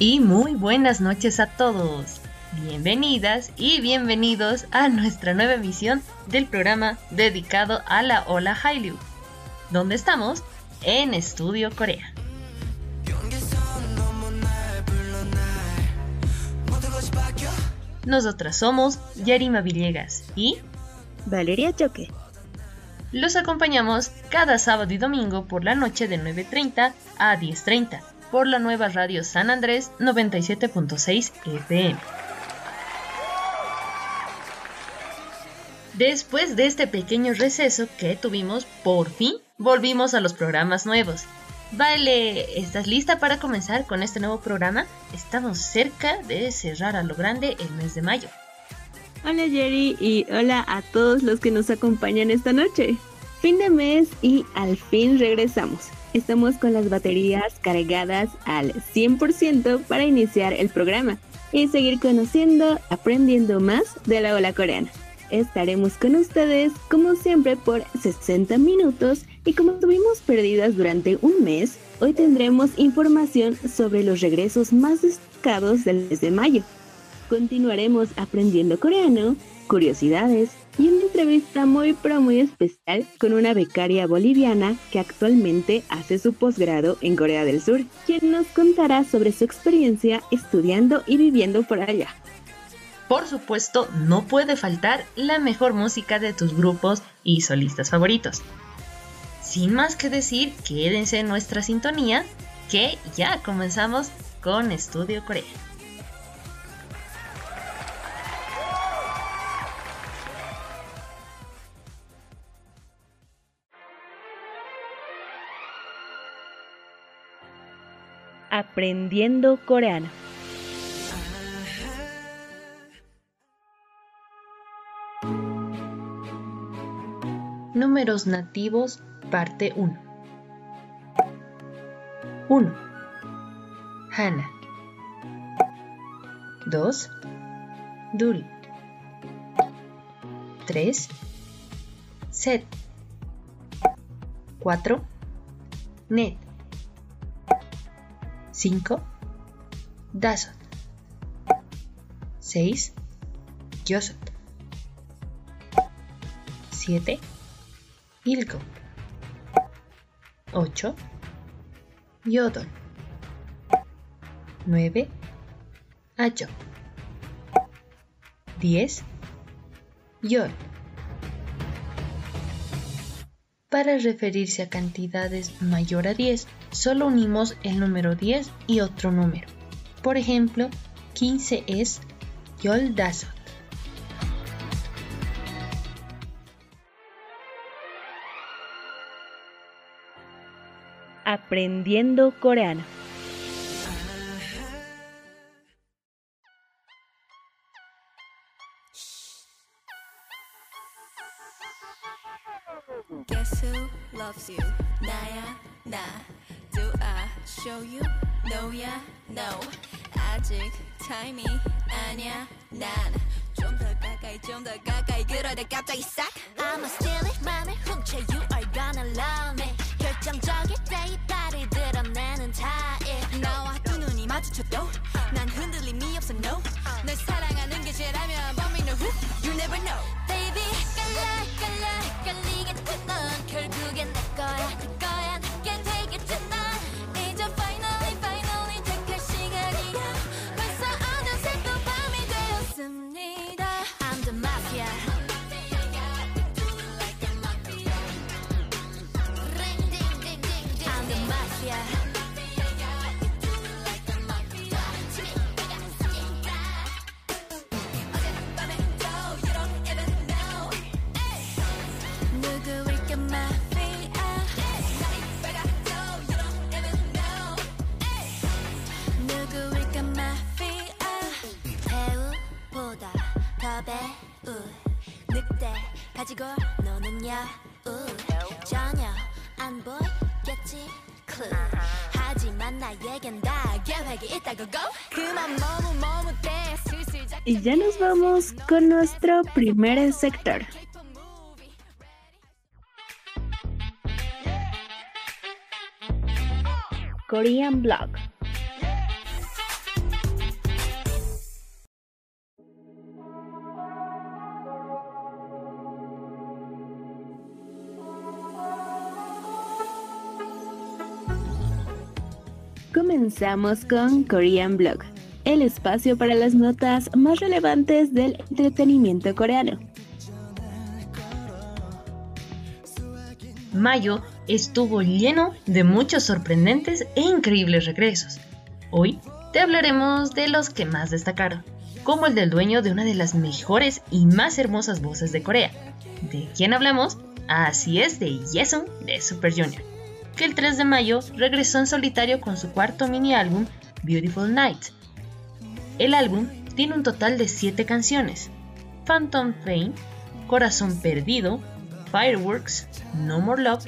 Y muy buenas noches a todos. Bienvenidas y bienvenidos a nuestra nueva emisión del programa dedicado a la ola Hallyu, donde estamos en Estudio Corea. Nosotras somos Yarima Villegas y Valeria Choque. Los acompañamos cada sábado y domingo por la noche de 9.30 a 10.30 por la nueva radio San Andrés 97.6 FM. Después de este pequeño receso que tuvimos, por fin volvimos a los programas nuevos. Vale, ¿estás lista para comenzar con este nuevo programa? Estamos cerca de cerrar a lo grande el mes de mayo. Hola Jerry y hola a todos los que nos acompañan esta noche. Fin de mes y al fin regresamos. Estamos con las baterías cargadas al 100% para iniciar el programa y seguir conociendo, aprendiendo más de la ola coreana. Estaremos con ustedes como siempre por 60 minutos y como estuvimos perdidas durante un mes, hoy tendremos información sobre los regresos más destacados del mes de mayo. Continuaremos aprendiendo coreano, curiosidades, y una entrevista muy pero muy especial con una becaria boliviana que actualmente hace su posgrado en Corea del Sur, quien nos contará sobre su experiencia estudiando y viviendo por allá. Por supuesto, no puede faltar la mejor música de tus grupos y solistas favoritos. Sin más que decir, quédense en nuestra sintonía, que ya comenzamos con Estudio Corea. Aprendiendo coreano. Números nativos, parte 1. 1. Hana. 2. Dul. 3. Set. 4. Net. 5. Dasot. 6. Gyosot. 7. Ilko. 8. Yodon. 9. Acho. 10. Yol. Para referirse a cantidades mayor a 10, solo unimos el número 10 y otro número. Por ejemplo, 15 es Yoldasot. Aprendiendo coreano. 타임이 아니야 난. 좀 더 가까이 좀 더 가까이. 그러다 갑자기 싹. I'ma steal it 맘을 훔쳐 You are gonna love me. 결정적일 때이 발을 드러내는 타입. 나와 두 눈이 마주쳐도 난 흔들림이 없어 no. 널 사랑하는 게 죄라면 But me You never know. Baby 깔라 깔라 노는 여우 전혀 안 보이겠지 clue 하지만 나에겐 다 계획이 있다고 go 그만 머뭇머뭇대 슬슬 Y ya nos vamos con nuestro primer sector. Korean Blog. Comenzamos con Korean Blog, el espacio para las notas más relevantes del entretenimiento coreano. Mayo estuvo lleno de muchos sorprendentes e increíbles regresos. Hoy te hablaremos de los que más destacaron, como el del dueño de una de las mejores y más hermosas voces de Corea. ¿De quién hablamos? Así es, de Yesun de Super Junior, que el 3 de mayo regresó en solitario con su cuarto mini álbum Beautiful Night. El álbum tiene un total de 7 canciones: Phantom Pain, Corazón Perdido, Fireworks, No More Love,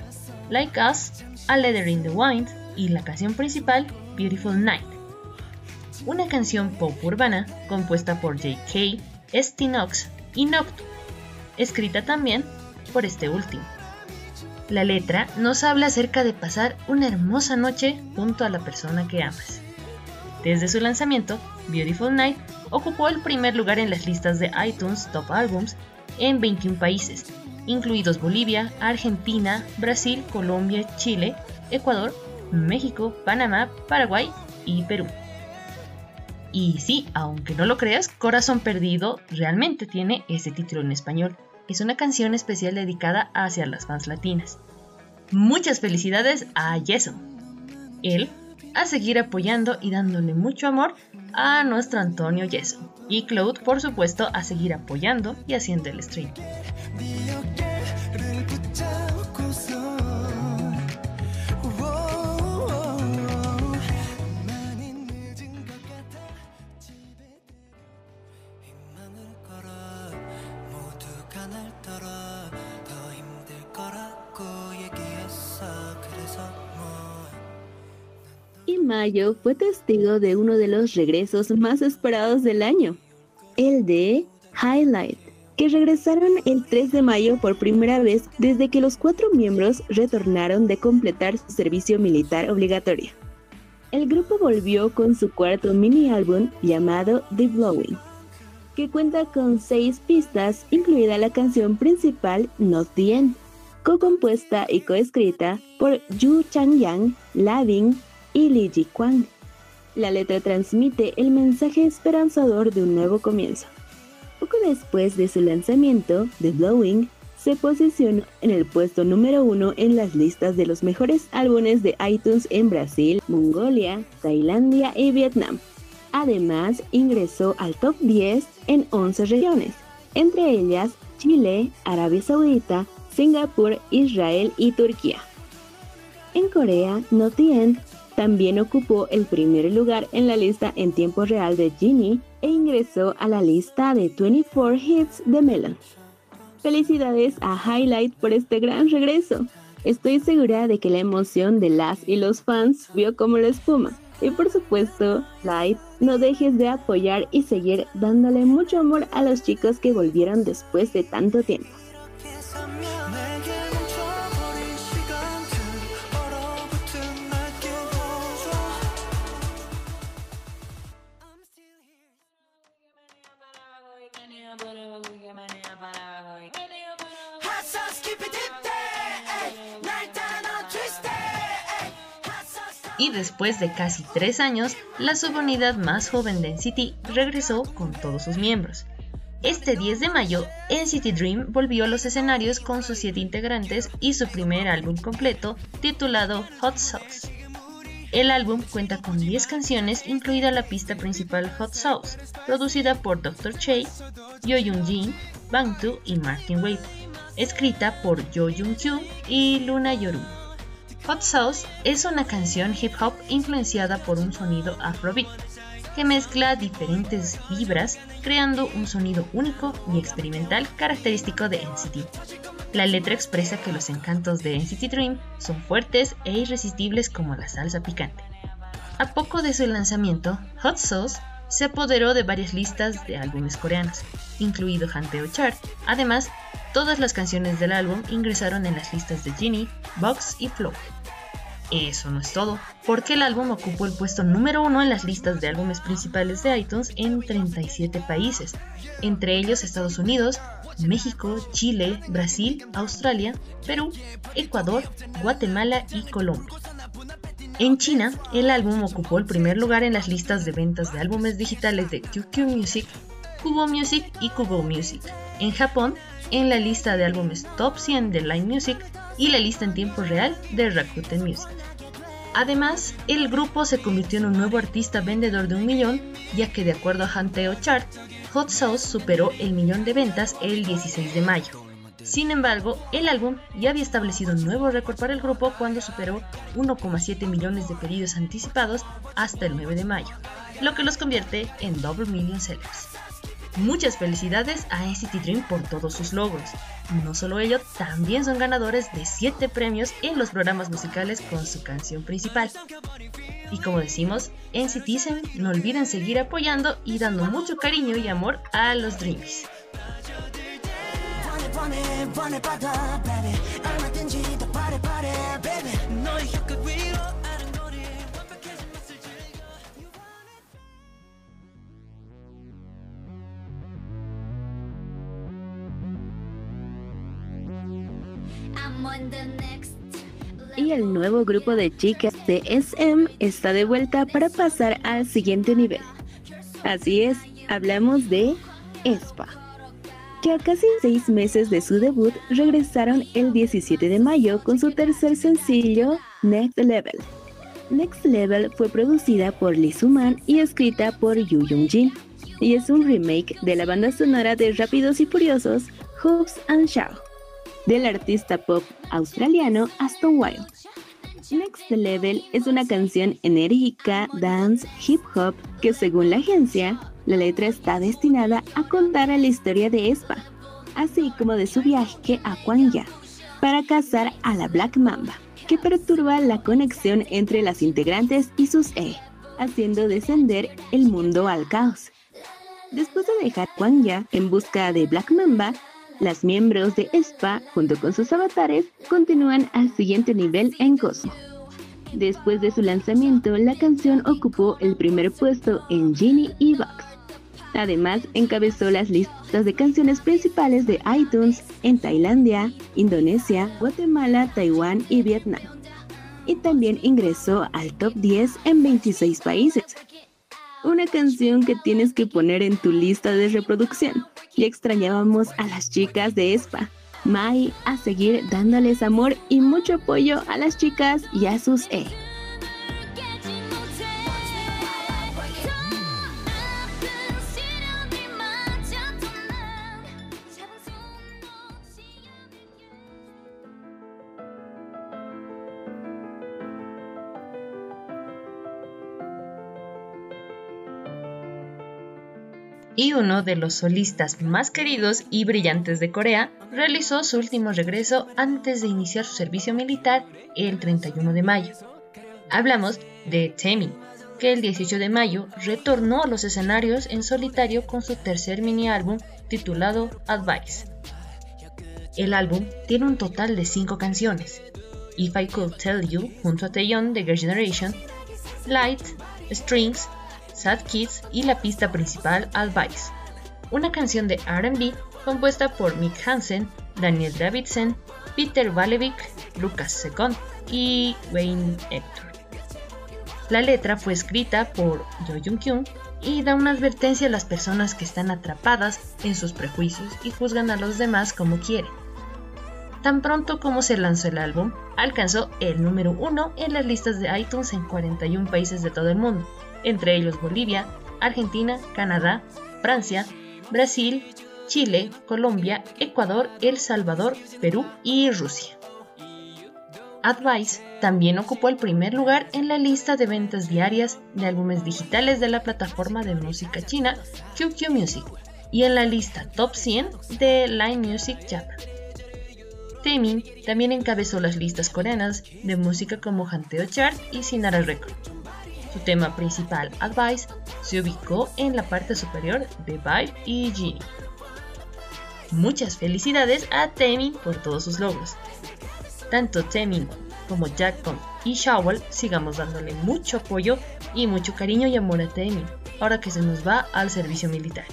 Like Us, A Letter in the Wind y la canción principal Beautiful Night. Una canción pop urbana compuesta por J.K., Stinox y Noctu, escrita también por este último. La letra nos habla acerca de pasar una hermosa noche junto a la persona que amas. Desde su lanzamiento, Beautiful Night ocupó el primer lugar en las listas de iTunes Top Albums en 21 países, incluidos Bolivia, Argentina, Brasil, Colombia, Chile, Ecuador, México, Panamá, Paraguay y Perú. Y sí, aunque no lo creas, Corazón Perdido realmente tiene ese título en español. Es una canción especial dedicada hacia las fans latinas. Muchas felicidades a Jason. Él a seguir apoyando y dándole mucho amor a nuestro Antonio Jason. Y Claude, por supuesto, a seguir apoyando y haciendo el stream. Mayo fue testigo de uno de los regresos más esperados del año, el de Highlight, que regresaron el 3 de mayo por primera vez desde que los cuatro miembros retornaron de completar su servicio militar obligatorio. El grupo volvió con su cuarto mini álbum llamado The Blowing, que cuenta con seis pistas, incluida la canción principal Not the End, co-compuesta y coescrita por Yu Changyang, Lavin y Lee Ji Kwang. La letra transmite el mensaje esperanzador de un nuevo comienzo. Poco después de su lanzamiento, The Blowing se posicionó en el puesto número uno en las listas de los mejores álbumes de iTunes en Brasil, Mongolia, Tailandia y Vietnam. Además, ingresó al top 10 en 11 regiones, entre ellas Chile, Arabia Saudita, Singapur, Israel y Turquía. En Corea, Not End también ocupó el primer lugar en la lista en tiempo real de Genie e ingresó a la lista de 24 Hits de Melon. Felicidades a Highlight por este gran regreso. Estoy segura de que la emoción de las y los fans vio como la espuma. Y por supuesto, Light, no dejes de apoyar y seguir dándole mucho amor a los chicos que volvieron después de tanto tiempo. Y después de casi tres años, la subunidad más joven de NCT regresó con todos sus miembros. Este 10 de mayo, NCT Dream volvió a los escenarios con sus siete integrantes y su primer álbum completo, titulado Hot Sauce. El álbum cuenta con 10 canciones, incluida la pista principal Hot Sauce, producida por Dr. Che, Yo Young Jin, Bangtu y Martin Wade, escrita por Jo Jung y Luna Yoru. Hot Sauce es una canción hip hop influenciada por un sonido afrobeat, que mezcla diferentes vibras creando un sonido único y experimental característico de NCT. La letra expresa que los encantos de NCT Dream son fuertes e irresistibles como la salsa picante. A poco de su lanzamiento, Hot Sauce se apoderó de varias listas de álbumes coreanos, incluido Hanteo Chart. Además, todas las canciones del álbum ingresaron en las listas de Genie, Vox y Flow. Eso no es todo, porque el álbum ocupó el puesto número uno en las listas de álbumes principales de iTunes en 37 países, entre ellos Estados Unidos, México, Chile, Brasil, Australia, Perú, Ecuador, Guatemala y Colombia. En China, el álbum ocupó el primer lugar en las listas de ventas de álbumes digitales de QQ Music, Kubo Music y Kubo Music. En Japón, en la lista de álbumes Top 100 de Line Music y la lista en tiempo real de Rakuten Music. Además, el grupo se convirtió en un nuevo artista vendedor de un millón, ya que de acuerdo a Hanteo Chart, Hot Sauce superó el millón de ventas el 16 de mayo. Sin embargo, el álbum ya había establecido un nuevo récord para el grupo cuando superó 1,7 millones de pedidos anticipados hasta el 9 de mayo, lo que los convierte en Double Million Sellers. Muchas felicidades a NCT Dream por todos sus logros. No solo ello, también son ganadores de 7 premios en los programas musicales con su canción principal. Y como decimos, en Citizen no olviden seguir apoyando y dando mucho cariño y amor a los Dreamies 뻔해 뻔해 뻔해 baby 얼마든지 더 바래 바래 baby 너의 혀끝 위로 아른거리 완벽해진 낯을 즐겨 I'm on the next Y el nuevo grupo de chicas de SM está de vuelta para pasar al siguiente nivel. Así es, hablamos de ESPA. Que a casi seis meses de su debut regresaron el 17 de mayo con su tercer sencillo, Next Level. Next Level fue producida por Lee Suman y escrita por Yu Jung Jin, y es un remake de la banda sonora de Rápidos y Furiosos, Hoops and Shaw del artista pop australiano Aston Wild. Next Level es una canción enérgica, dance, hip hop que según la agencia, la letra está destinada a contar la historia de Espa, así como de su viaje a Kwangya para cazar a la Black Mamba, que perturba la conexión entre las integrantes y sus E, haciendo descender el mundo al caos. Después de dejar Kwangya en busca de Black Mamba, las miembros de ESPA, junto con sus avatares, continúan al siguiente nivel en Cosmo. Después de su lanzamiento, la canción ocupó el primer puesto en Genie y Vox. Además, encabezó las listas de canciones principales de iTunes en Tailandia, Indonesia, Guatemala, Taiwán y Vietnam. Y también ingresó al top 10 en 26 países. Una canción que tienes que poner en tu lista de reproducción. Y extrañábamos a las chicas de ESPA. Mai a seguir dándoles amor y mucho apoyo a las chicas y a sus E. Y uno de los solistas más queridos y brillantes de Corea realizó su último regreso antes de iniciar su servicio militar el 31 de mayo. Hablamos de Temi, que el 18 de mayo retornó a los escenarios en solitario con su tercer mini álbum titulado Advice. El álbum tiene un total de 5 canciones. If I Could Tell You junto a Taeyeon de Girl Generation, Light, Strings, Sad Kids y la pista principal Advice, una canción de RB compuesta por Mick Hansen, Daniel Davidson, Peter Valevik, Lucas Second y Wayne Hector. La letra fue escrita por Jo Jung Kyung y da una advertencia a las personas que están atrapadas en sus prejuicios y juzgan a los demás como quieren. Tan pronto como se lanzó el álbum, alcanzó el número uno en las listas de iTunes en 41 países de todo el mundo, entre ellos Bolivia, Argentina, Canadá, Francia, Brasil, Chile, Colombia, Ecuador, El Salvador, Perú y Rusia. Advice también ocupó el primer lugar en la lista de ventas diarias de álbumes digitales de la plataforma de música china QQ Music y en la lista Top 100 de Line Music Japan. Taemin también encabezó las listas coreanas de música como Hanteo Chart y Sinara Record. Su tema principal, Advice, se ubicó en la parte superior de Vibe y Genie. Muchas felicidades a Taemin por todos sus logros. Tanto Taemin como Jackpot y Shawol sigamos dándole mucho apoyo y mucho cariño y amor a Taemin, ahora que se nos va al servicio militar.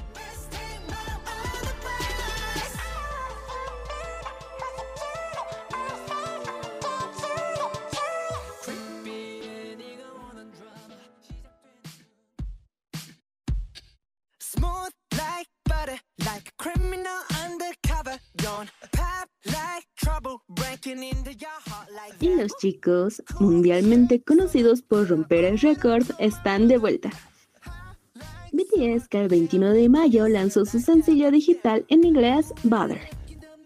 Los chicos, mundialmente conocidos por romper el récord, están de vuelta. BTS que el 21 de mayo lanzó su sencillo digital en inglés Butter.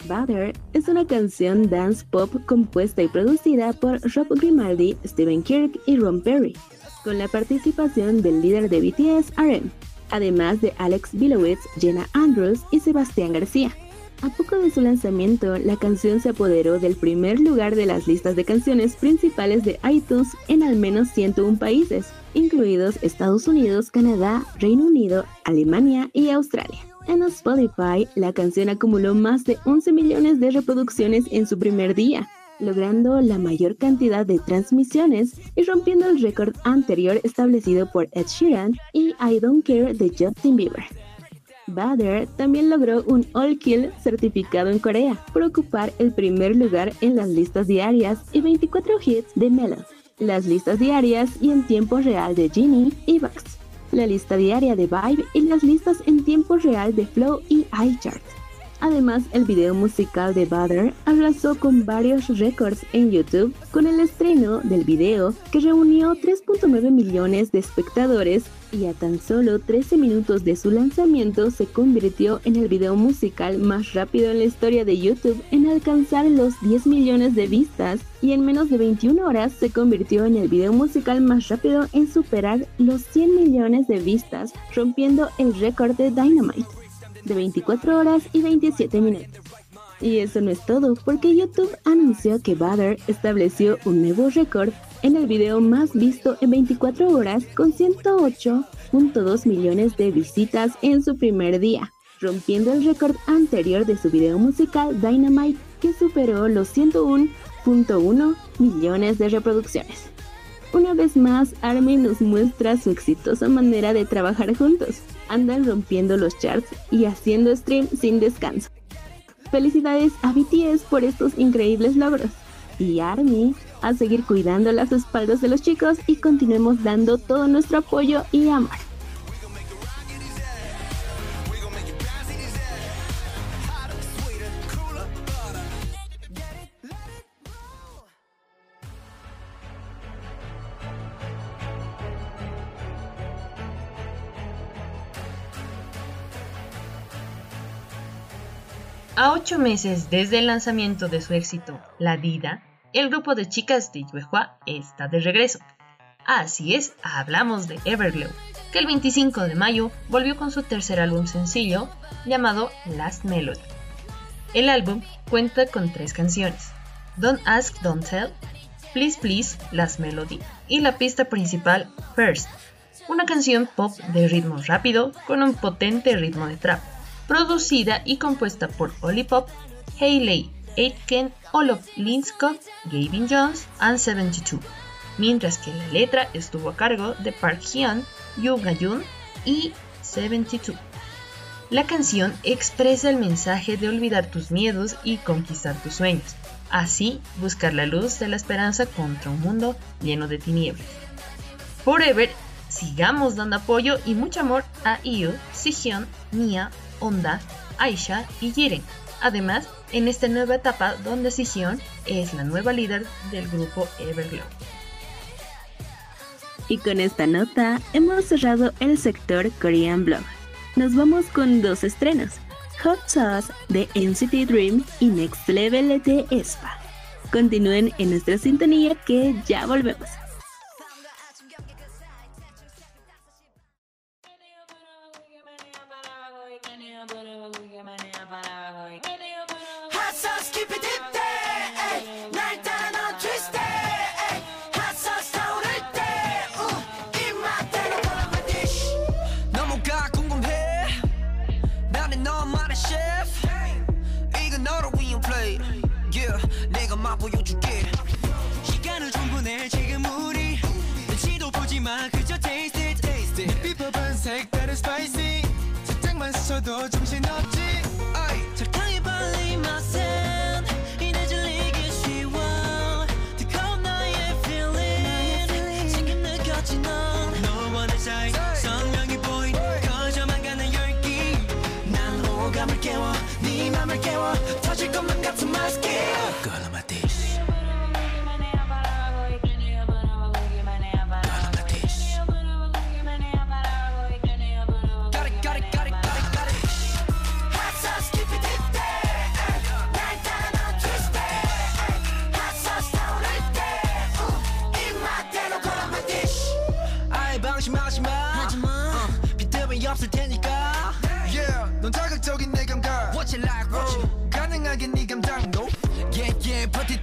Butter es una canción dance pop compuesta y producida por Rob Grimaldi, Steven Kirk y Ron Perry, con la participación del líder de BTS, RM, además de Alex Bilowitz, Jenna Andrews y Sebastián García. A poco de su lanzamiento, la canción se apoderó del primer lugar de las listas de canciones principales de iTunes en al menos 101 países, incluidos Estados Unidos, Canadá, Reino Unido, Alemania y Australia. En Spotify, la canción acumuló más de 11 millones de reproducciones en su primer día, logrando la mayor cantidad de transmisiones y rompiendo el récord anterior establecido por Ed Sheeran y I Don't Care de Justin Bieber. Butter también logró un All Kill certificado en Corea por ocupar el primer lugar en las listas diarias y 24 hits de Melon, las listas diarias y en tiempo real de Genie y Bugs, la lista diaria de Vibe y las listas en tiempo real de Flow y iChart. Además, el video musical de Butter arrasó con varios récords en YouTube con el estreno del video que reunió 3.9 millones de espectadores y a tan solo 13 minutos de su lanzamiento se convirtió en el video musical más rápido en la historia de YouTube en alcanzar los 10 millones de vistas y en menos de 21 horas se convirtió en el video musical más rápido en superar los 100 millones de vistas, rompiendo el récord de Dynamite de 24 horas y 27 minutos. Y eso no es todo, porque YouTube anunció que Butter estableció un nuevo récord en el video más visto en 24 horas con 108.2 millones de visitas en su primer día, rompiendo el récord anterior de su video musical Dynamite que superó los 101.1 millones de reproducciones. Una vez más, Army nos muestra su exitosa manera de trabajar juntos. Andan rompiendo los charts y haciendo stream sin descanso. Felicidades a BTS por estos increíbles logros. Y Army a seguir cuidando las espaldas de los chicos y continuemos dando todo nuestro apoyo y amor. A ocho meses desde el lanzamiento de su éxito La Dida, el grupo de chicas de Yuehua está de regreso. Así es, hablamos de Everglow, que el 25 de mayo volvió con su tercer álbum sencillo llamado Last Melody. El álbum cuenta con tres canciones: Don't Ask, Don't Tell, Please Please, Last Melody y la pista principal First, una canción pop de ritmo rápido con un potente ritmo de trap, producida y compuesta por Oli Pop, Hayley Aitken, Olof Linscott, Gavin Jones and 72, mientras que la letra estuvo a cargo de Park Hyun, Yoo Ga-yoon y 72. La canción expresa el mensaje de olvidar tus miedos y conquistar tus sueños, así buscar la luz de la esperanza contra un mundo lleno de tinieblas. Forever, sigamos dando apoyo y mucho amor a IU, Sihyun, Mia, Onda, Aisha y Jiren. Además, en esta nueva etapa donde Sihyun es la nueva líder del grupo Everglow. Y con esta nota hemos cerrado el sector Korean Blog nos vamos con dos estrenos, Hot Sauce de NCT Dream y Next Level de Espa. Continúen en nuestra sintonía que ya volvemos. 맛 보여줄게. 시간을 충분해 지금 우리. 눈치도 보지마. 그저 taste it taste it. 내 비법은 색다른 spicy. 살짝만 스쳐도 정신없지. 아이 적당히 발린 맛은 이내 질리기 쉬워. 뜨거운 나의 feeling. 지금 느꼈지 넌 너와 내 사이. 선명히 보인 커져만 가는 열기. 난 호감을 깨워. 네 맘을 깨워. 터질 것만 같은 마스크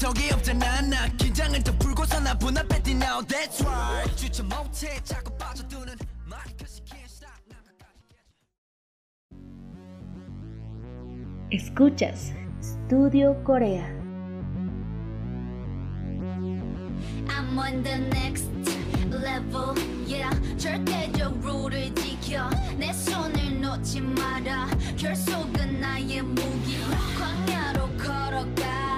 버티턱이 없잖아. 나 긴장을 더 풀고서 나 분할했디 now. That's right. 주체 못해 자꾸 빠져드는. Escuchas Studio Corea. I'm on the next level yeah 절대적 룰을 지켜 내 손을 놓지 마라 결속은 나의 무기 광야로 걸어가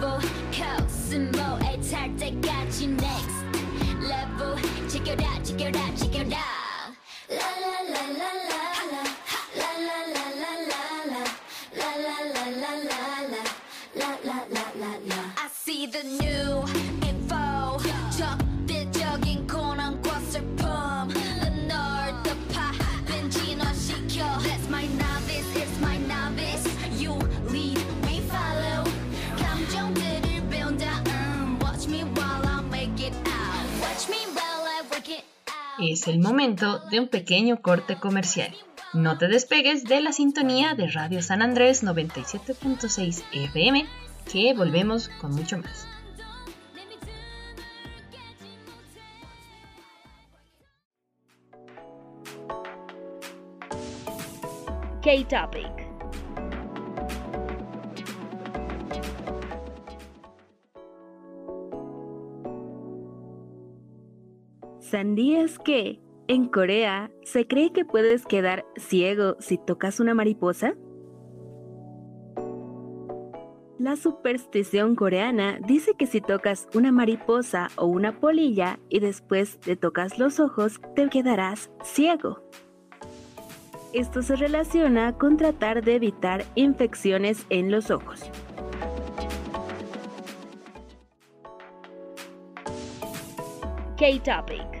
level 코스모에 탈 때까지 next level 지켜라 지켜라 지켜라 Es el momento de un pequeño corte comercial. No te despegues de la sintonía de Radio San Andrés 97.6 FM, que volvemos con mucho más. K-Topic. ¿Sandías que en Corea se cree que puedes quedar ciego si tocas una mariposa? La superstición coreana dice que si tocas una mariposa o una polilla y después te tocas los ojos, te quedarás ciego. Esto se relaciona con tratar de evitar infecciones en los ojos. K-Topic.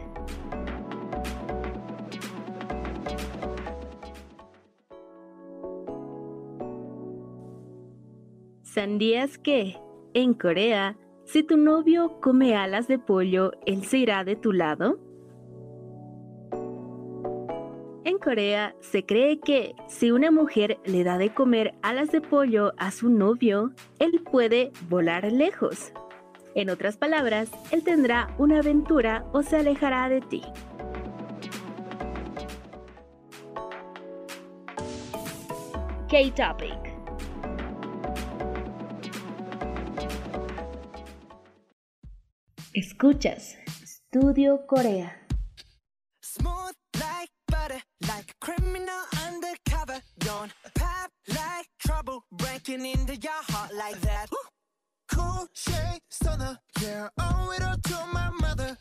¿Sabías que, en Corea, si tu novio come alas de pollo, él se irá de tu lado? En Corea se cree que si una mujer le da de comer alas de pollo a su novio, él puede volar lejos. En otras palabras, él tendrá una aventura o se alejará de ti. K-Topic. Escuchas Studio Corea. Smooth like butter, like criminal undercover. Don't pop like trouble, breaking into your heart like that. Cool shade stunner, yeah, owe it all to my mother.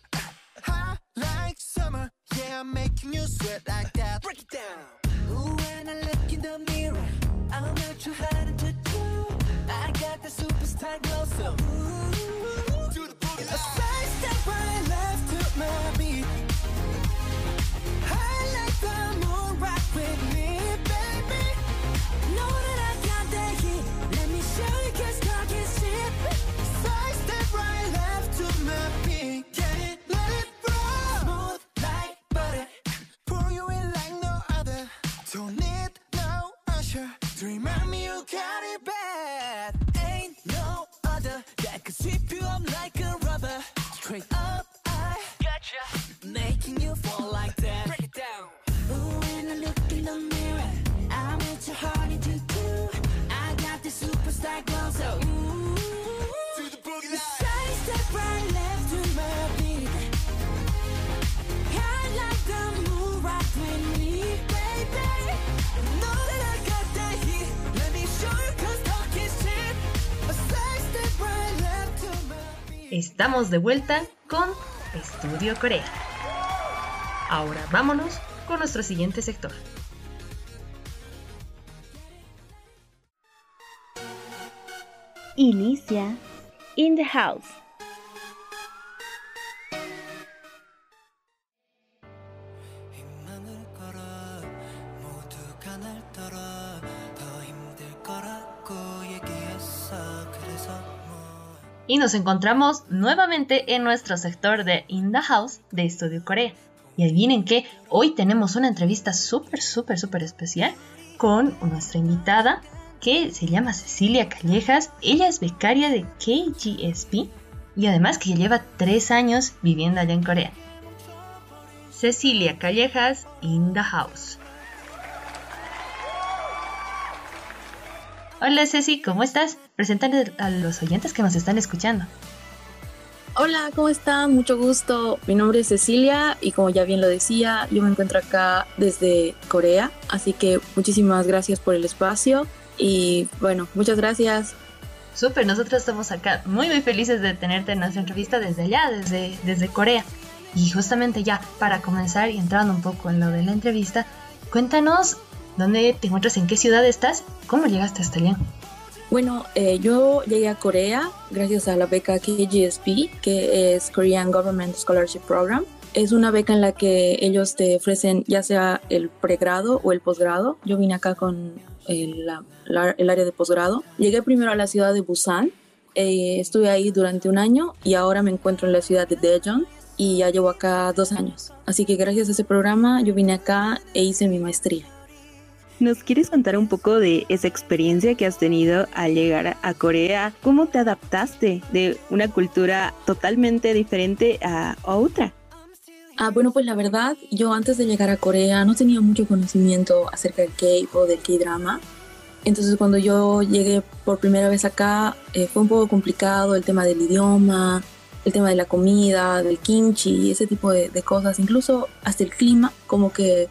Hot like summer, yeah, I'm making you sweat like that. Break it down. Ooh, when I look in the mirror, I'm not too hard to do. I got the superstar glow, so ooh, with me, Estamos de vuelta con Estudio Corea. Ahora vámonos con nuestro siguiente sector. Inicia In the House. Y nos encontramos nuevamente en nuestro sector de In the House de Estudio Corea. Y adivinen que hoy tenemos una entrevista súper, súper, súper especial con nuestra invitada que se llama Cecilia Callejas. Ella es becaria de KGSP y además que lleva tres años viviendo allá en Corea. Cecilia Callejas in the house. Hola Ceci, ¿cómo estás? Preséntale a los oyentes que nos están escuchando. Hola, ¿cómo están? Mucho gusto. Mi nombre es Cecilia y como ya bien lo decía, yo me encuentro acá desde Corea, así que muchísimas gracias por el espacio y bueno, muchas gracias. Súper, nosotros estamos acá muy muy felices de tenerte en nuestra entrevista desde allá, desde, desde Corea. Y justamente ya, para comenzar y entrando un poco en lo de la entrevista, cuéntanos dónde te encuentras, en qué ciudad estás, cómo llegaste hasta allá. Bueno, eh, yo llegué a Corea gracias a la beca KGSP, que es Korean Government Scholarship Program. Es una beca en la que ellos te ofrecen ya sea el pregrado o el posgrado. Yo vine acá con la- el área de posgrado. Llegué primero a la ciudad de Busan. eh, estuve ahí durante un año y ahora me encuentro en la ciudad de Daejeon y ya llevo acá dos años. Así que gracias a ese programa yo vine acá e hice mi maestría. ¿Nos quieres contar un poco de esa experiencia que has tenido al llegar a Corea? ¿Cómo te adaptaste de una cultura totalmente diferente a, otra? Ah, bueno, pues la verdad, yo antes de llegar a Corea no tenía mucho conocimiento acerca del K-pop, del K-drama. Entonces cuando yo llegué por primera vez acá eh, fue un poco complicado el tema del idioma, el tema de la comida, del kimchi, ese tipo de cosas, incluso hasta el clima, como que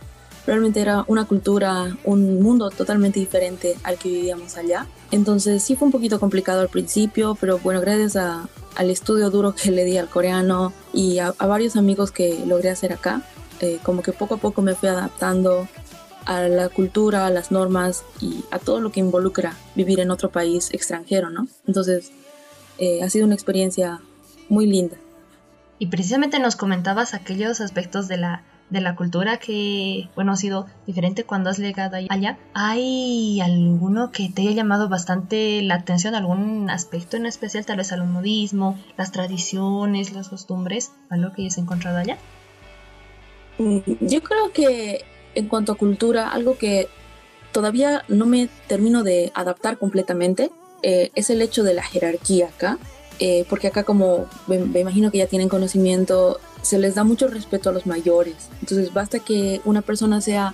realmente era una cultura, un mundo totalmente diferente al que vivíamos allá. Entonces sí fue un poquito complicado al principio, pero bueno, gracias a, al estudio duro que le di al coreano y a, a varios amigos que logré hacer acá, eh, como que poco a poco me fui adaptando a la cultura, a las normas y a todo lo que involucra vivir en otro país extranjero, ¿no? Entonces eh, ha sido una experiencia muy linda. Y precisamente nos comentabas aquellos aspectos de la, de la cultura que, bueno, ha sido diferente cuando has llegado allá. ¿Hay alguno que te haya llamado bastante la atención, algún aspecto en especial, tal vez al modismo, las tradiciones, las costumbres, algo que hayas encontrado allá? Mm, Yo creo que en cuanto a cultura, algo que todavía no me termino de adaptar completamente eh, es el hecho de la jerarquía acá. Eh, porque acá como me, me imagino que ya tienen conocimiento, se les da mucho respeto a los mayores. Entonces basta que una persona sea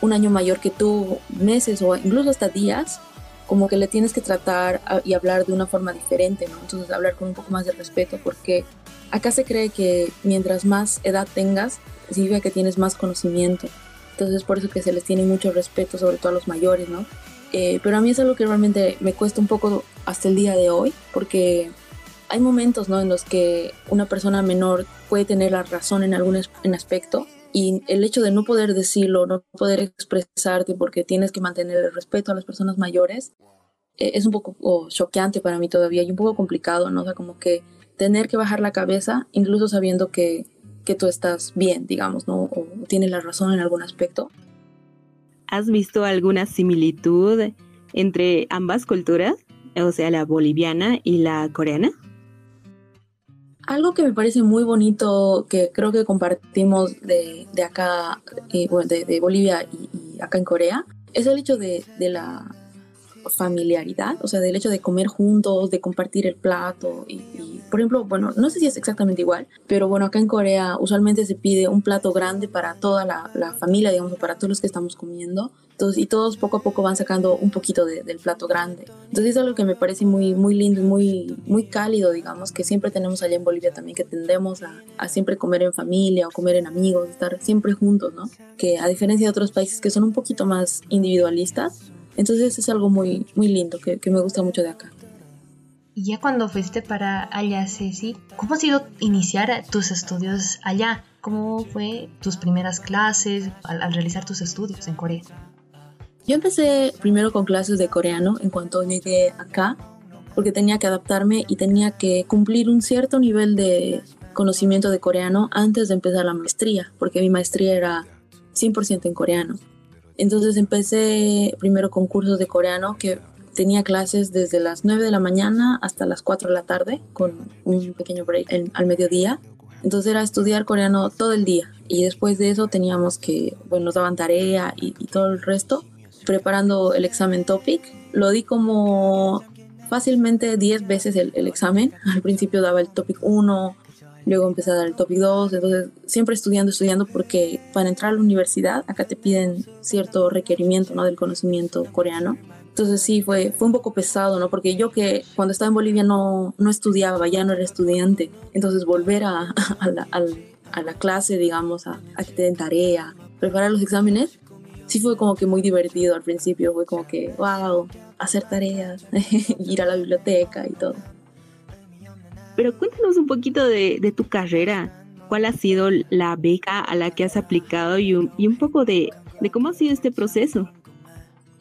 un año mayor que tú, meses o incluso hasta días, como que le tienes que tratar y hablar de una forma diferente, ¿no? Entonces hablar con un poco más de respeto, porque acá se cree que mientras más edad tengas, significa que tienes más conocimiento. Entonces por eso que se les tiene mucho respeto, sobre todo a los mayores, ¿no? Eh, pero a mí es algo que realmente me cuesta un poco hasta el día de hoy, porque hay momentos ¿no? en los que una persona menor puede tener la razón en algún en aspecto y el hecho de no poder decirlo, no poder expresarte porque tienes que mantener el respeto a las personas mayores, eh, es un poco oh, choqueante para mí todavía y un poco complicado, ¿no? O sea, como que tener que bajar la cabeza, incluso sabiendo que, que tú estás bien, digamos, ¿no? O tienes la razón en algún aspecto. ¿Has visto alguna similitud entre ambas culturas? O sea, la boliviana y la coreana. Algo que me parece muy bonito, que creo que compartimos de, de acá, eh, de, de Bolivia y, y acá en Corea, es el hecho de, de la familiaridad, o sea, del hecho de comer juntos, de compartir el plato. Y, y, por ejemplo, bueno, no sé si es exactamente igual, pero bueno, acá en Corea usualmente se pide un plato grande para toda la, la familia, digamos, para todos los que estamos comiendo. Entonces, y todos poco a poco van sacando un poquito de- del plato grande. Entonces es algo que me parece muy, muy lindo muy, muy cálido, digamos, que siempre tenemos allá en Bolivia también, que tendemos a, a siempre comer en familia o comer en amigos, estar siempre juntos, ¿no? Que a diferencia de otros países que son un poquito más individualistas, entonces es algo muy, muy lindo que, que me gusta mucho de acá. Y ya cuando fuiste para allá, Ceci, ¿cómo ha sido iniciar tus estudios allá? ¿Cómo fue tus primeras clases al, al realizar tus estudios en Corea? Yo empecé primero con clases de coreano en cuanto llegué acá, porque tenía que adaptarme y tenía que cumplir un cierto nivel de conocimiento de coreano antes de empezar la maestría, porque mi maestría era 100% en coreano. Entonces empecé primero con cursos de coreano que tenía clases desde las 9 de la mañana hasta las 4 de la tarde, con un pequeño break al mediodía. Entonces era estudiar coreano todo el día y después de eso teníamos que, bueno, nos daban tarea y, y todo el resto, preparando el examen topic. Lo di como fácilmente 10 veces el, el examen. Al principio daba el topic 1, luego empecé a dar el topic 2, entonces siempre estudiando, estudiando porque para entrar a la universidad acá te piden cierto requerimiento ¿no? del conocimiento coreano. Entonces sí, fue, fue un poco pesado, ¿no? Porque yo que cuando estaba en Bolivia no, no estudiaba, ya no era estudiante. Entonces volver a, a, la, clase, digamos, a, a que te den tarea, preparar los exámenes, sí fue como que muy divertido al principio. Fue como que, wow, hacer tareas, ir a la biblioteca y todo. Pero cuéntanos un poquito de, tu carrera. ¿Cuál ha sido la beca a la que has aplicado y un, poco de cómo ha sido este proceso?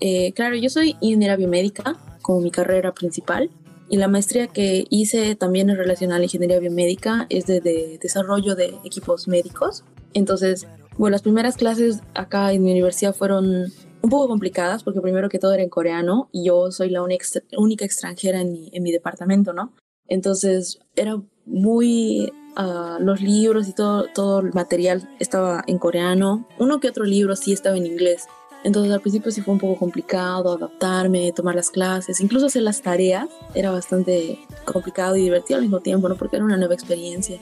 Eh, claro, yo soy ingeniera biomédica como mi carrera principal y la maestría que hice también en relación a la ingeniería biomédica es de, de desarrollo de equipos médicos. Entonces, bueno, las primeras clases acá en mi universidad fueron un poco complicadas porque primero que todo era en coreano y yo soy la única, extra- única extranjera en mi, en mi departamento, ¿no? Entonces era muy... ah, los libros y todo, todo el material estaba en coreano. Uno que otro libro sí estaba en inglés. Entonces al principio sí fue un poco complicado adaptarme, tomar las clases, incluso hacer las tareas. Era bastante complicado y divertido al mismo tiempo, ¿no? Porque era una nueva experiencia.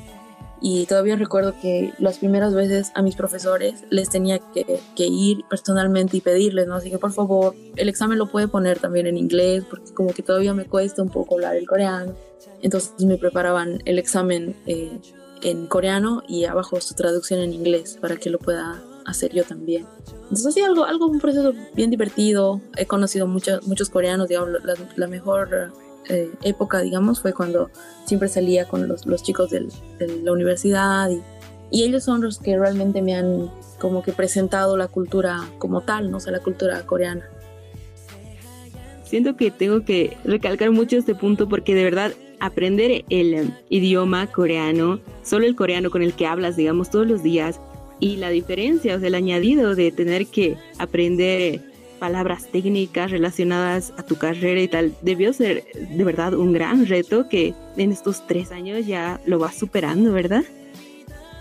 y todavía recuerdo que las primeras veces a mis profesores les tenía que, que, ir personalmente y pedirles, ¿no? Así que por favor, el examen lo puede poner también en inglés, porque como que todavía me cuesta un poco hablar el coreano. Entonces me preparaban el examen eh, en coreano y abajo su traducción en inglés para que lo pueda hacer yo también. Entonces ha sido algo, algo un proceso bien divertido. He conocido muchos muchos coreanos, digamos, la, la mejor eh, época, digamos, fue cuando siempre salía con los, los chicos del, de la universidad y, y, ellos son los que realmente me han como que presentado la cultura como tal, no o sea, la cultura coreana. Siento que tengo que recalcar mucho este punto porque de verdad aprender el idioma coreano, solo el coreano con el que hablas, digamos, todos los días, y la diferencia, o sea, el añadido de tener que aprender palabras técnicas relacionadas a tu carrera y tal, debió ser de verdad un gran reto que en estos tres años ya lo vas superando, ¿verdad?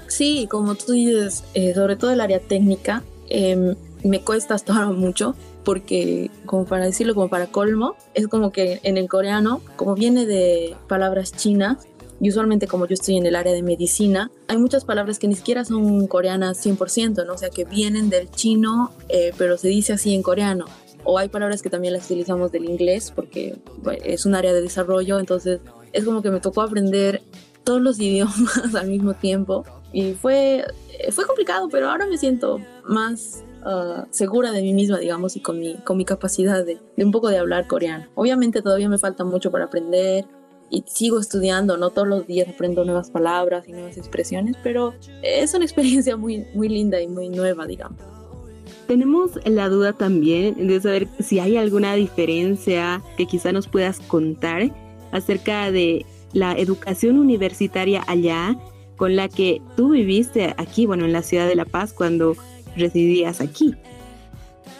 Sí, como tú dices, eh, sobre todo el área técnica, eh, me cuesta hasta ahora mucho porque, como para decirlo, como para colmo, es como que en el coreano, como viene de palabras chinas, y usualmente como yo estoy en el área de medicina, hay muchas palabras que ni siquiera son coreanas 100%, ¿no? O sea, que vienen del chino, eh, pero se dice así en coreano. O hay palabras que también las utilizamos del inglés porque es un área de desarrollo, entonces es como que me tocó aprender todos los idiomas al mismo tiempo y fue, fue complicado, pero ahora me siento más uh, segura de mí misma, digamos, y con mi, con mi capacidad de, de un poco de hablar coreano. Obviamente todavía me falta mucho para aprender, y sigo estudiando, no todos los días aprendo nuevas palabras y nuevas expresiones, pero es una experiencia muy, muy linda y muy nueva, digamos. Tenemos la duda también de saber si hay alguna diferencia que quizá nos puedas contar acerca de la educación universitaria allá con la que tú viviste aquí, bueno, en la ciudad de La Paz cuando residías aquí.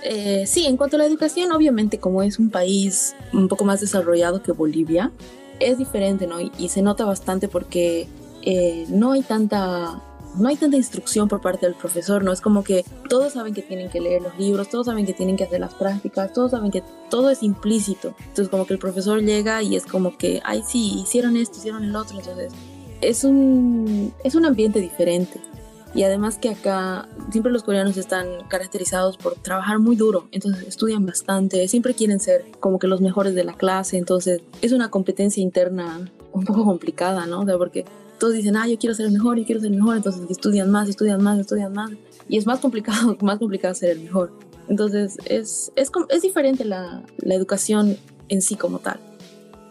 Eh, sí, en cuanto a la educación, obviamente como es un país un poco más desarrollado que Bolivia, es diferente, ¿no? Y, se nota bastante porque eh, no hay tanta no hay tanta instrucción por parte del profesor, ¿no? Es como que todos saben que tienen que leer los libros, todos saben que tienen que hacer las prácticas, todos saben que todo es implícito. Entonces como que el profesor llega y es como que, ay, sí, hicieron esto, hicieron el otro. Entonces es un, es un ambiente diferente. Y además que acá siempre los coreanos están caracterizados por trabajar muy duro, entonces estudian bastante, siempre quieren ser como que los mejores de la clase, entonces es una competencia interna un poco complicada, ¿no? O sea, porque todos dicen, ah, yo quiero ser el mejor, yo quiero ser el mejor, entonces estudian más, estudian más, estudian más, y es más complicado, más complicado ser el mejor. Entonces es, es, es diferente la, la educación en sí como tal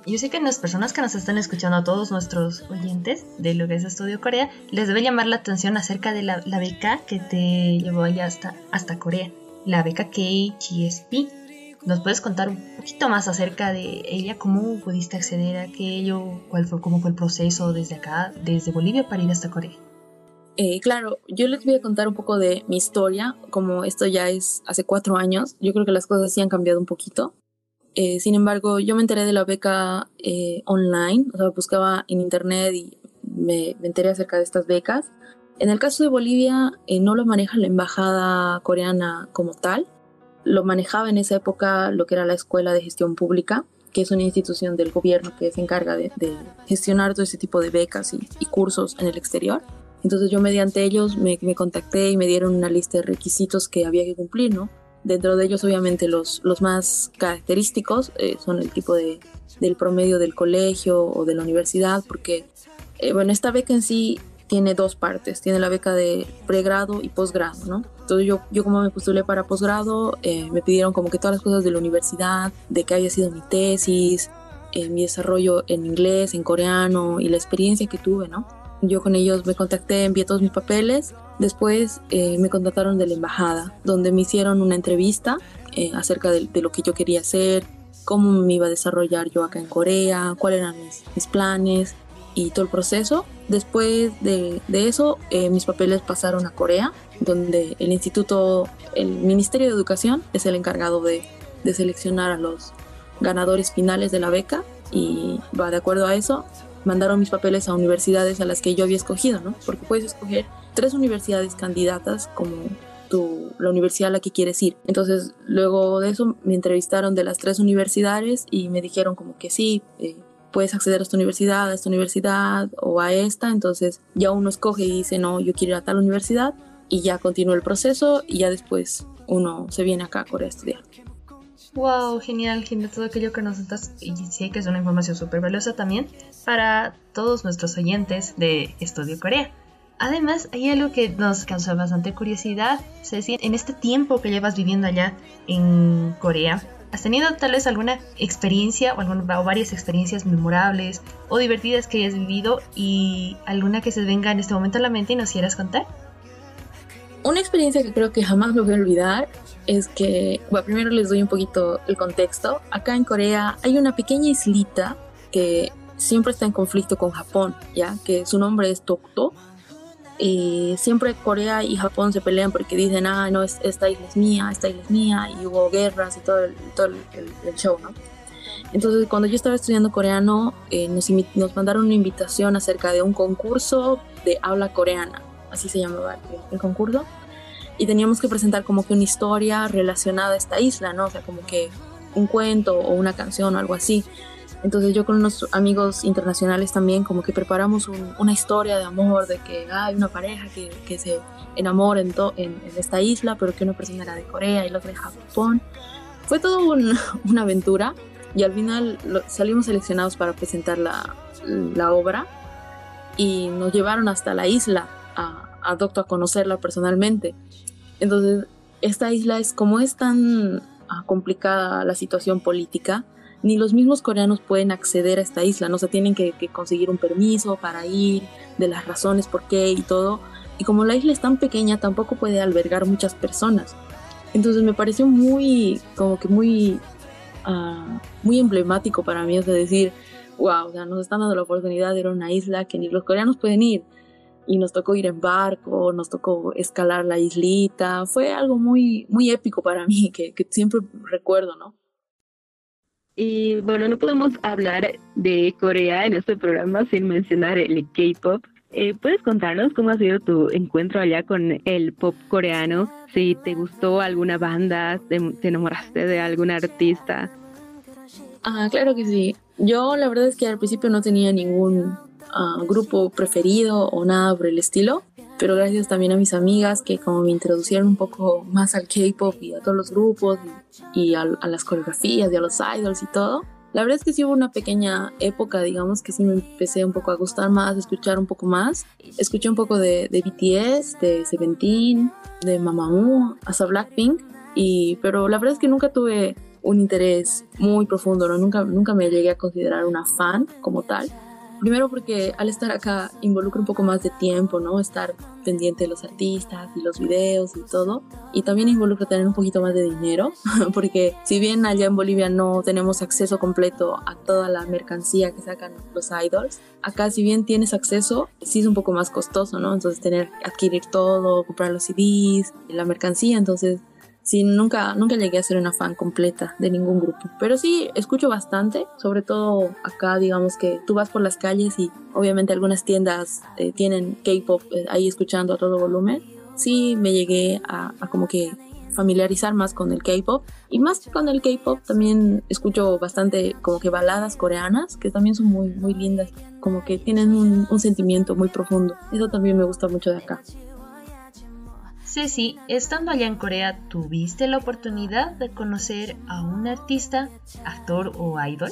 yo sé que las personas que nos están escuchando, a todos nuestros oyentes de lo que es Estudio Corea, les debe llamar la atención acerca de la, la beca que te llevó allá hasta, hasta Corea, la beca KGSP. ¿Nos puedes contar un poquito más acerca de ella? ¿Cómo pudiste acceder a aquello? ¿Cuál fue, ¿Cómo fue el proceso desde acá, desde Bolivia para ir hasta Corea? Eh, claro, yo les voy a contar un poco de mi historia, como esto ya es hace cuatro años, yo creo que las cosas sí han cambiado un poquito. Eh, sin embargo, yo me enteré de la beca eh, online, o sea, buscaba en internet y me, enteré acerca de estas becas. En el caso de Bolivia, eh, no lo maneja la embajada coreana como tal, lo manejaba en esa época lo que era la Escuela de Gestión Pública, que es una institución del gobierno que se encarga de, gestionar todo ese tipo de becas y, y, cursos en el exterior. Entonces yo mediante ellos me, me contacté y me dieron una lista de requisitos que había que cumplir, ¿no? Dentro de ellos, obviamente, los, los más característicos eh, son el tipo de, del promedio del colegio o de la universidad, porque, eh, bueno, esta beca en sí tiene dos partes. Tiene la beca de pregrado y posgrado, ¿no? Entonces yo, yo como me postulé para posgrado, eh, me pidieron como que todas las cosas de la universidad, de que haya sido mi tesis, eh, mi desarrollo en inglés, en coreano y la experiencia que tuve, ¿no? Yo con ellos me contacté, envié todos mis papeles. Después eh, me contactaron de la embajada, donde me hicieron una entrevista eh, acerca de, lo que yo quería hacer, cómo me iba a desarrollar yo acá en Corea, cuáles eran mis, planes y todo el proceso. Después de, de eso, eh, mis papeles pasaron a Corea, donde el instituto, el Ministerio de Educación es el encargado de, de seleccionar a los ganadores finales de la beca y va de acuerdo a eso mandaron mis papeles a universidades a las que yo había escogido, ¿no? Porque puedes escoger tres universidades candidatas como tu, la universidad a la que quieres ir. Entonces, luego de eso me entrevistaron de las tres universidades y me dijeron como que sí, eh, puedes acceder a esta universidad, a esta universidad o a esta, entonces ya uno escoge y dice, no, yo quiero ir a tal universidad y ya continúa el proceso y ya después uno se viene acá a Corea a estudiar. Wow, genial, genial todo aquello que nos estás y sé que es una información súper valiosa también para todos nuestros oyentes de Estudio Corea. Además, hay algo que nos causa bastante curiosidad, Ceci, en este tiempo que llevas viviendo allá en Corea, ¿has tenido tal vez alguna experiencia o, alguna, o varias experiencias memorables o divertidas que hayas vivido y alguna que se venga en este momento a la mente y nos quieras contar? Una experiencia que creo que jamás me voy a olvidar es que, bueno, primero les doy un poquito el contexto. Acá en Corea hay una pequeña islita que siempre está en conflicto con Japón, ¿ya? Que su nombre es Tokto. Y siempre Corea y Japón se pelean porque dicen, ah, no, es- esta isla es mía, esta isla es mía, y hubo guerras y todo el, todo el, el- show, ¿no? Entonces, cuando yo estaba estudiando coreano, eh, nos, nos mandaron una invitación acerca de un concurso de habla coreana, así se llamaba el, el concurso, y teníamos que presentar como que una historia relacionada a esta isla, ¿no? O sea, como que un cuento o una canción o algo así. Entonces yo con unos amigos internacionales también como que preparamos un- una historia de amor, de que hay una pareja que, que se enamora en, to- en, en esta isla, pero que una persona era de Corea y la otra de Japón. Fue todo un- una aventura y al final lo- salimos seleccionados para presentar la, la obra y nos llevaron hasta la isla a, a Docto a conocerla personalmente. Entonces, esta isla es como es tan ah, complicada la situación política, ni los mismos coreanos pueden acceder a esta isla, no se tienen que, conseguir un permiso para ir, de las razones por qué y todo. Y como la isla es tan pequeña, tampoco puede albergar muchas personas. Entonces me pareció muy, como que muy, ah, muy emblemático para mí, o sea, decir, wow, o sea, nos están dando la oportunidad de ir a una isla que ni los coreanos pueden ir. Y nos tocó ir en barco, nos tocó escalar la islita. Fue algo muy, muy épico para mí, que siempre recuerdo, ¿no? Y bueno, no podemos hablar de Corea en este programa sin mencionar el K-pop. Eh, ¿Puedes contarnos cómo ha sido tu encuentro allá con el pop coreano? Si te gustó alguna banda, te, te enamoraste de algún artista. Ah, claro que sí. Yo la verdad es que al principio no tenía ningún ah, grupo preferido o nada por el estilo, pero gracias también a mis amigas que como me introducieron un poco más al K-pop y a todos los grupos y, y a, a las coreografías y a los idols y todo. La verdad es que sí hubo una pequeña época, digamos, que sí me empecé un poco a gustar más, a escuchar un poco más. Escuché un poco de, de BTS, de Seventeen, de Mamamoo, hasta Blackpink, y, pero la verdad es que nunca tuve un interés muy profundo, ¿no? Nunca, nunca me llegué a considerar una fan como tal. Primero porque al estar acá involucra un poco más de tiempo, ¿no? Estar pendiente de los artistas y los videos y todo. Y también involucra tener un poquito más de dinero, porque si bien allá en Bolivia no tenemos acceso completo a toda la mercancía que sacan los idols, acá si bien tienes acceso, sí es un poco más costoso, ¿no? Entonces tener, adquirir todo, comprar los CDs, la mercancía, entonces sí, nunca, nunca llegué a ser una fan completa de ningún grupo. Pero sí, escucho bastante, sobre todo acá, digamos que tú vas por las calles y obviamente algunas tiendas eh, tienen K-pop eh, ahí escuchando a todo volumen. Sí, me llegué a, como que familiarizar más con el K-pop y más con el K-pop también escucho bastante como que baladas coreanas que también son muy muy lindas como que tienen un sentimiento muy profundo eso también me gusta mucho de acá Ceci, estando allá en Corea, ¿tuviste la oportunidad de conocer a un artista, actor o idol?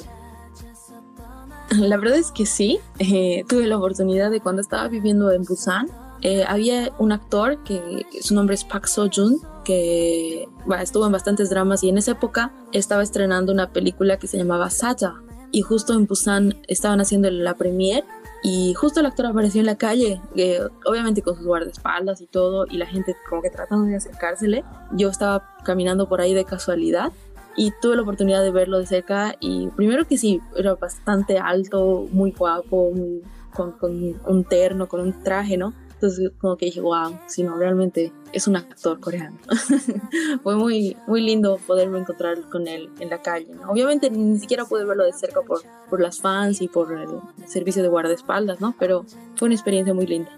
La verdad es que sí. Eh, tuve la oportunidad de cuando estaba viviendo en Busan. eh, había un actor que su nombre es Park Seo Joon que estuvo en bastantes dramas y en esa época estaba estrenando una película que se llamaba Saja y justo en Busan estaban haciendo la premiere y justo el actor apareció en la calle, eh, obviamente con sus guardaespaldas y todo, y la gente como que tratando de acercársele. Yo estaba caminando por ahí de casualidad y tuve la oportunidad de verlo de cerca y primero que sí, era bastante alto, muy guapo, muy- con, con un terno, con un traje, ¿no? Entonces como que dije, wow, si no, realmente es un actor coreano. Fue muy, muy lindo poderme encontrar con él en la calle. ¿no? Obviamente ni siquiera pude verlo de cerca por, por las fans y por el servicio de guardaespaldas, ¿no? Pero fue una experiencia muy linda.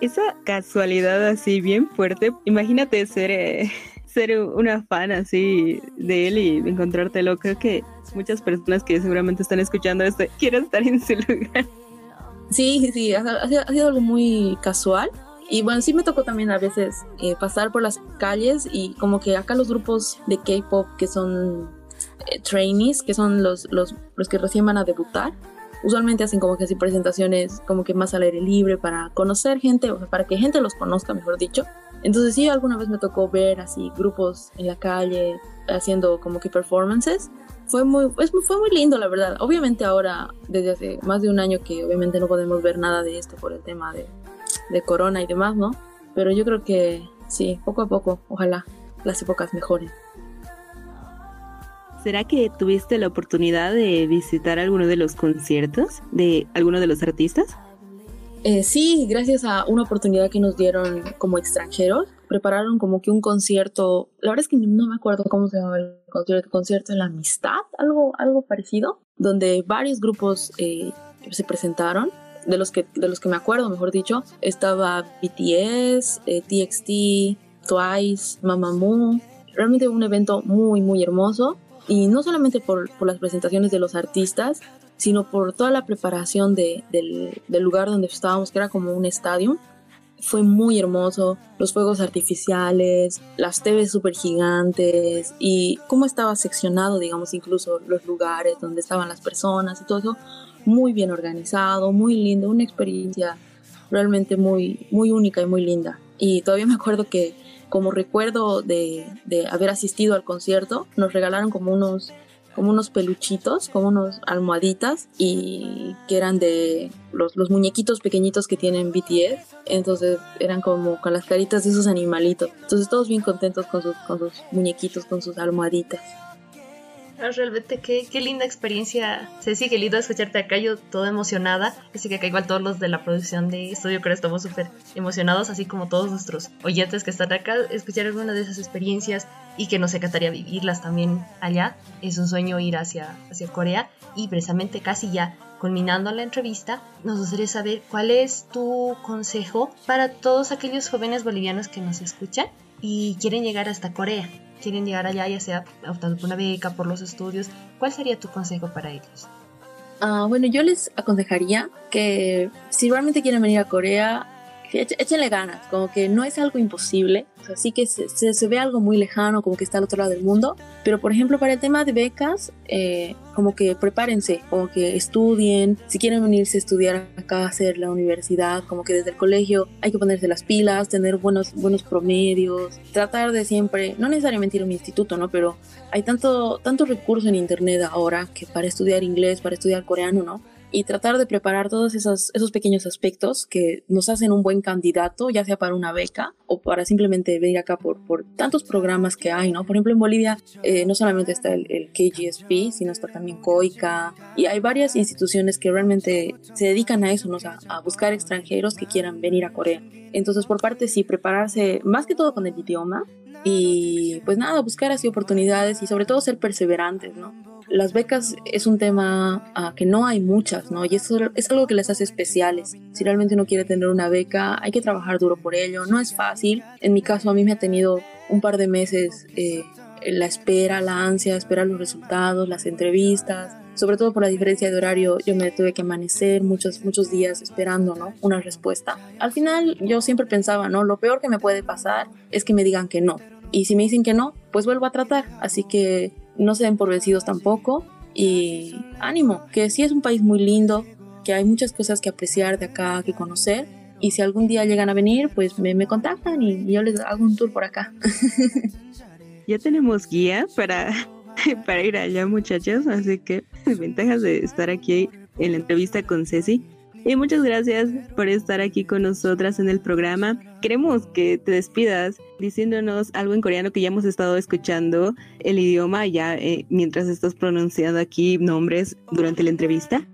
Esa casualidad así bien fuerte, imagínate ser eh, ser una fan así de él y encontrártelo. Creo que muchas personas que seguramente están escuchando esto quieren estar en su lugar. Sí, sí, sí, ha, sido algo muy casual. Y bueno, sí me tocó también a veces eh, pasar por las calles y como que acá los grupos de K-pop que son eh, trainees, que son los, los, los que recién van a debutar, usualmente hacen como que así presentaciones como que más al aire libre para conocer gente, o sea, para que gente los conozca, mejor dicho. Entonces sí, alguna vez me tocó ver así grupos en la calle haciendo como que performances. Fue muy, es muy- fue muy lindo, la verdad. Obviamente ahora, desde hace más de un año que obviamente no podemos ver nada de esto por el tema de, de corona y demás, ¿no? Pero yo creo que sí, poco a poco, ojalá las épocas mejoren. ¿Será que tuviste la oportunidad de visitar alguno de los conciertos de alguno de los artistas? Eh, sí, gracias a una oportunidad que nos dieron como extranjeros, prepararon como que un concierto, la verdad es que no me acuerdo cómo se llamaba el concierto, concierto de la amistad, algo, algo parecido, donde varios grupos eh, se presentaron, de los, que, de los que me acuerdo, mejor dicho, estaba BTS, eh, TXT, Twice, Mamamoo, realmente un evento muy, muy hermoso, y no solamente por, por las presentaciones de los artistas, sino por toda la preparación de- del, del lugar donde estábamos, que era como un estadio. Fue muy hermoso, los fuegos artificiales, las TVs súper gigantes y cómo estaba seccionado, digamos, incluso los lugares donde estaban las personas y todo eso, muy bien organizado, muy lindo, una experiencia realmente muy, muy única y muy linda. Y todavía me acuerdo que como recuerdo de, de haber asistido al concierto, nos regalaron como unos como unos peluchitos, como unos almohaditas y que eran de los, los muñequitos pequeñitos que tienen BTS. Entonces eran como con las caritas de esos animalitos. Entonces todos bien contentos con sus, con sus muñequitos, con sus almohaditas. Ah, Realmente qué, qué linda experiencia. Ceci, qué lindo escucharte acá, yo toda emocionada. Así que acá igual todos los de la producción de Estudio Creo estamos súper emocionados, así como todos nuestros oyentes que están acá, escuchar alguna de esas experiencias y que nos encantaría vivirlas también allá. Es un sueño ir hacia, hacia Corea y precisamente casi ya culminando la entrevista, nos gustaría saber cuál es tu consejo para todos aquellos jóvenes bolivianos que nos escuchan y quieren llegar hasta Corea quieren llegar allá, ya sea optando por una beca, por los estudios, ¿cuál sería tu consejo para ellos? Ah, bueno, yo les aconsejaría que si realmente quieren venir a Corea, échenle ganas, como que no es algo imposible, o sea, que se, se- se ve algo muy lejano, como que está al otro lado del mundo, pero por ejemplo para el tema de becas, eh, como que prepárense, como que estudien, si quieren venirse a estudiar acá, hacer la universidad, como que desde el colegio hay que ponerse las pilas, tener buenos, buenos promedios, tratar de siempre, no necesariamente ir a un instituto, ¿no? Pero hay tanto, tanto recurso en internet ahora que para estudiar inglés, para estudiar coreano, ¿no? Y tratar de preparar todos esos, esos pequeños aspectos que nos hacen un buen candidato, ya sea para una beca o para simplemente venir acá por, por tantos programas que hay, ¿no? Por ejemplo, en Bolivia eh, no solamente está el, el KGSP, sino está también COICA y hay varias instituciones que realmente se dedican a eso, ¿no? O sea, a buscar extranjeros que quieran venir a Corea. Entonces, por parte sí, prepararse más que todo con el idioma y pues nada, buscar así oportunidades y sobre todo ser perseverantes, ¿no? Las becas es un tema ah, que no hay muchas, ¿no? Y eso es algo que les hace especiales. Si realmente uno quiere tener una beca, hay que trabajar duro por ello. No es fácil. En mi caso, a mí me ha tenido un par de meses eh, la espera, la ansia, esperar los resultados, las entrevistas. Sobre todo por la diferencia de horario, yo me tuve que amanecer muchos, muchos días esperando, ¿no? Una respuesta. Al final, yo siempre pensaba, ¿no? Lo peor que me puede pasar es que me digan que no. Y si me dicen que no, pues vuelvo a tratar. Así que no se den por vencidos tampoco. Y ánimo, que sí es un país muy lindo, que hay muchas cosas que apreciar de acá, que conocer. Y si algún día llegan a venir, pues me, me contactan y yo les hago un tour por acá. Ya tenemos guía para, para ir allá, muchachos, así que ventajas de estar aquí en la entrevista con Ceci. Y muchas gracias por estar aquí con nosotras en el programa Queremos que te despidas diciéndonos algo en coreano que ya hemos estado escuchando el idioma ya eh, mientras estás pronunciando aquí nombres durante la entrevista.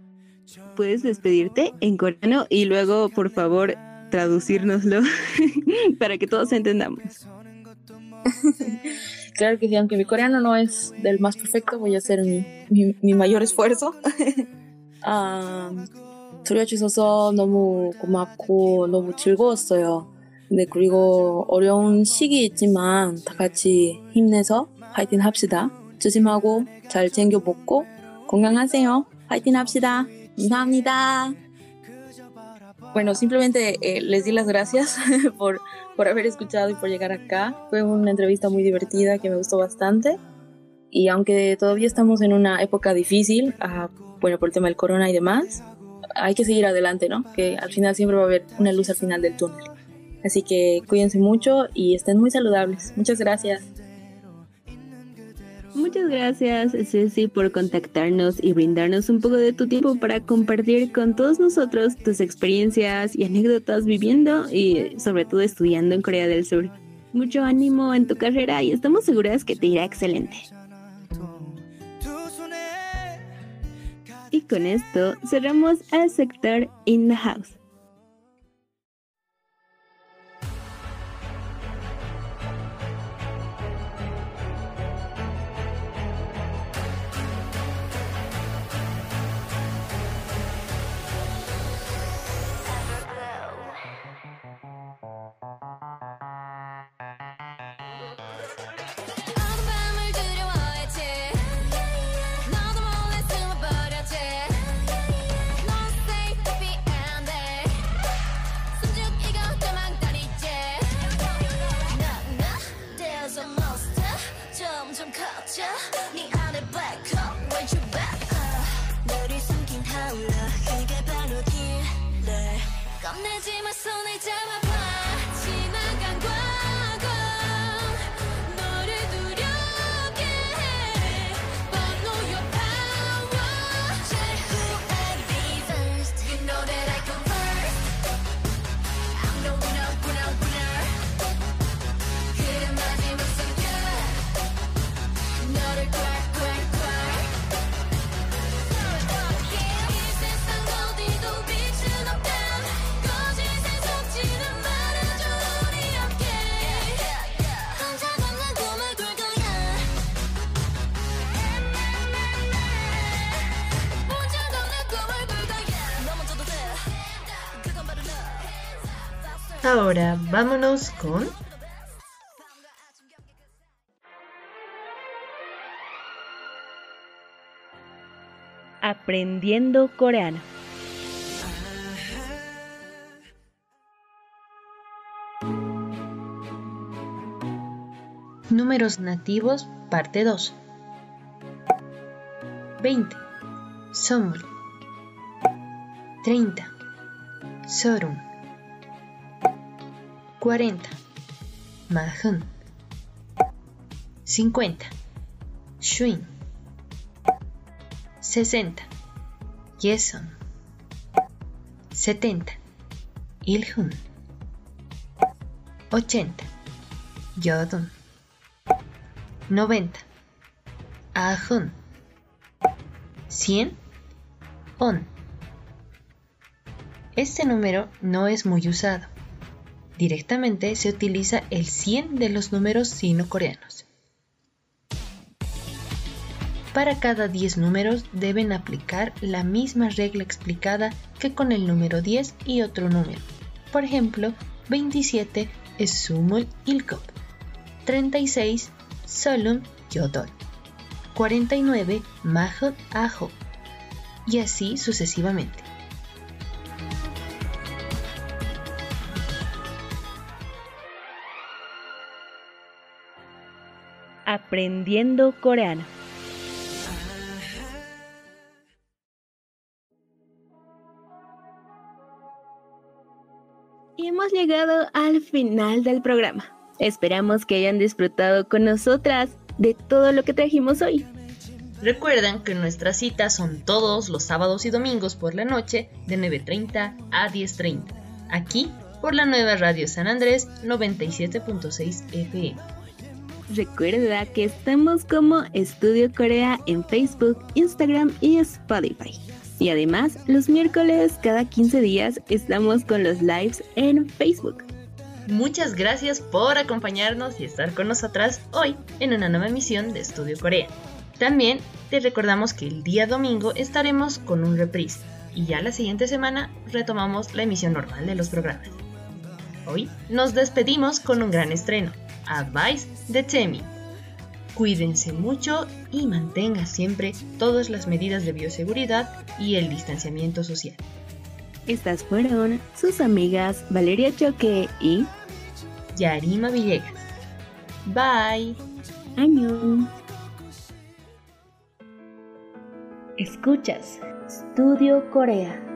Puedes despedirte en coreano y luego, por favor, traducírnoslo para que todos entendamos. Claro que sí, aunque mi coreano no es del más perfecto, voy a hacer mi, mi, mi mayor esfuerzo. 아, 들려주셔서 너무 고맙고 너무 즐거웠어요. 네, 그리고 어려운 시기 있지만 다 같이 힘내서 파이팅 합시다. 조심하고 잘 챙겨 먹고 건강하세요. 파이팅 합시다. 감사합니다. Bueno, simplemente eh, les di las gracias por, por haber escuchado y por llegar acá. Fue una entrevista muy divertida que me gustó bastante. Y aunque todavía estamos en una época difícil, ah, bueno, por el tema del corona y demás, hay que seguir adelante, ¿no? Que al final siempre va a haber una luz al final del túnel. Así que cuídense mucho y estén muy saludables. Muchas gracias. Muchas gracias, Ceci, por contactarnos y brindarnos un poco de tu tiempo para compartir con todos nosotros tus experiencias y anécdotas viviendo y sobre todo estudiando en Corea del Sur. Mucho ánimo en tu carrera y estamos seguras que te irá excelente. Y con esto cerramos al sector In the House. 점점 커져. 네 안에 black hole. Where'd you back 너를 숨긴 타올라 그게 바로 딜러 겁내지 마 손을 잡아 Ahora vámonos con Aprendiendo coreano. Números nativos, parte 2. 20. Somul. 30. Sorum. 40. Mahun. 50. Shuin. 60. Yeson. 70. Ilhun. 80. Yodun. 90. Ahun. 100. On. Este número no es muy usado. Directamente se utiliza el 100 de los números sino-coreanos. Para cada 10 números deben aplicar la misma regla explicada que con el número 10 y otro número. Por ejemplo, 27 es sumul ilkop, 36 solum yodol, 49 mahot ajo y así sucesivamente. Aprendiendo coreano. Y hemos llegado al final del programa. Esperamos que hayan disfrutado con nosotras de todo lo que trajimos hoy. Recuerden que nuestras citas son todos los sábados y domingos por la noche de 9.30 a 10.30, aquí por la nueva Radio San Andrés 97.6 FM. Recuerda que estamos como Estudio Corea en Facebook, Instagram y Spotify. Y además, los miércoles cada 15 días estamos con los lives en Facebook. Muchas gracias por acompañarnos y estar con nosotras hoy en una nueva emisión de Estudio Corea. También te recordamos que el día domingo estaremos con un reprise y ya la siguiente semana retomamos la emisión normal de los programas. Hoy nos despedimos con un gran estreno, Advice de Temi. Cuídense mucho y mantenga siempre todas las medidas de bioseguridad y el distanciamiento social. Estas fueron sus amigas Valeria Choque y Yarima Villegas. Bye. Año. Escuchas Studio Corea.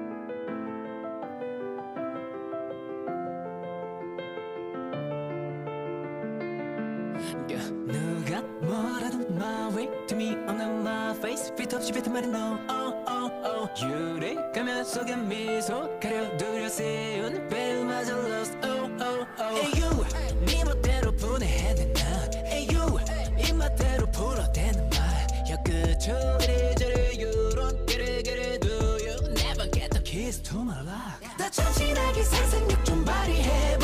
Way to me on my face. Fit 없이 뱉은 말은 no oh oh oh. 유래 가면 속에 미소 가려 두려 세운 배우마저 lost oh oh oh. 에휴 네 멋대로 분해해낸 난 에휴 입맛대로 불어대는 말야 그저 이래저래 요런 게레게레 do you never get the keys to my lock 더 천진하게 상상력 좀 발휘해봐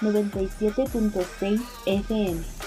97.6 FM.